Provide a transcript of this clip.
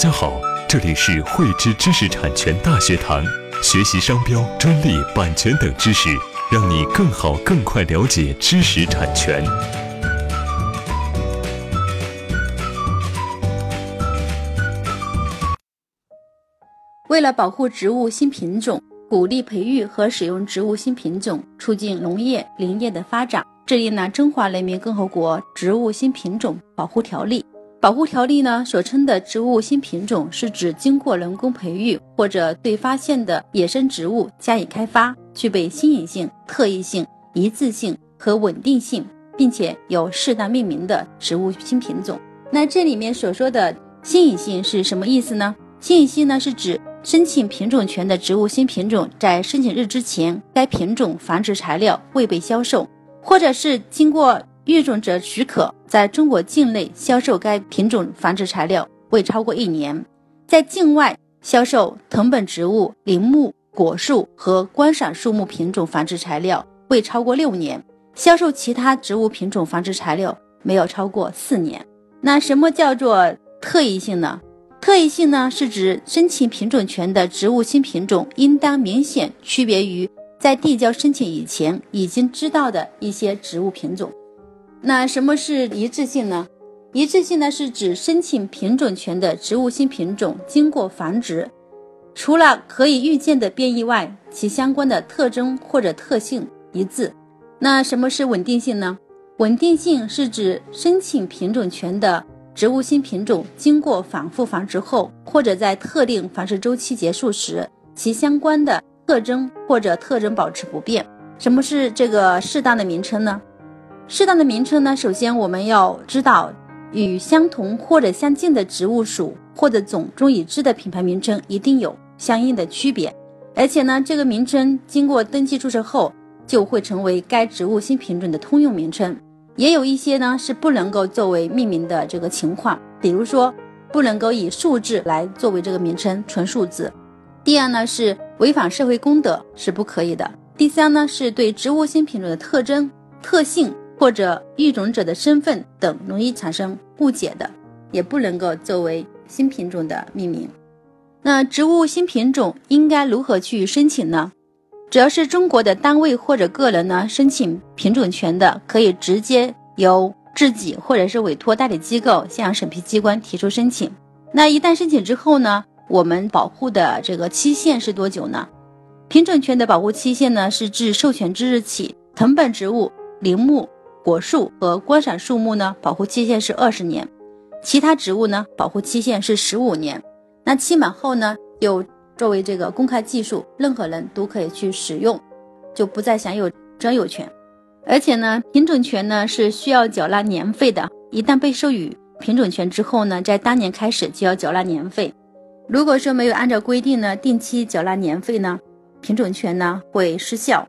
家好，这里是汇知知识产权大学堂，学习商标、专利、版权等知识，让你更好、更快了解知识产权。为了保护植物新品种，鼓励培育和使用植物新品种，促进农业林业的发展，制定了《中华人民共和国植物新品种保护条例》。保护条例呢所称的植物新品种，是指经过人工培育或者对发现的野生植物加以开发，具备新颖性、特异性、一致性和稳定性，并且有适当命名的植物新品种。那这里面所说的新颖性是什么意思呢？新颖性呢是指。申请品种权的植物新品种，在申请日之前，该品种繁殖材料未被销售，或者是经过育种者许可，在中国境内销售该品种繁殖材料未超过一年，在境外销售藤本植物、林木、果树和观赏树木品种繁殖材料未超过六年，销售其他植物品种繁殖材料没有超过四年。那什么叫做特异性呢？特异性呢，是指申请品种权的植物新品种应当明显区别于在递交申请以前已经知道的一些植物品种。那什么是一致性呢？一致性呢，是指申请品种权的植物新品种经过繁殖，除了可以预见的变异外，其相关的特征或者特性一致。那什么是稳定性呢？稳定性是指申请品种权的。植物新品种经过反复繁殖后，或者在特定繁殖周期结束时，其相关的特征或者特征保持不变。什么是这个适当的名称呢？适当的名称呢？首先我们要知道，与相同或者相近的植物属或者种中已知的品牌名称一定有相应的区别，而且呢，这个名称经过登记注册后，就会成为该植物新品种的通用名称。也有一些呢是不能够作为命名的这个情况，比如说不能够以数字来作为这个名称，纯数字。第二呢是违反社会公德是不可以的。第三呢是对植物新品种的特征、特性或者育种者的身份等容易产生误解的，也不能够作为新品种的命名。那植物新品种应该如何去申请呢？只要是中国的单位或者个人呢，申请品种权的，可以直接由自己或者是委托代理机构向审批机关提出申请。那一旦申请之后呢，我们保护的这个期限是多久呢？品种权的保护期限呢，是自授权之日起。藤本植物、林木、果树和观赏树木呢，保护期限是二十年；其他植物呢，保护期限是十五年。那期满后呢，有。作为这个公开技术，任何人都可以去使用，就不再享有专有权。而且呢，品种权呢是需要缴纳年费的。一旦被授予品种权之后呢，在当年开始就要缴纳年费。如果说没有按照规定呢定期缴纳年费呢，品种权呢会失效。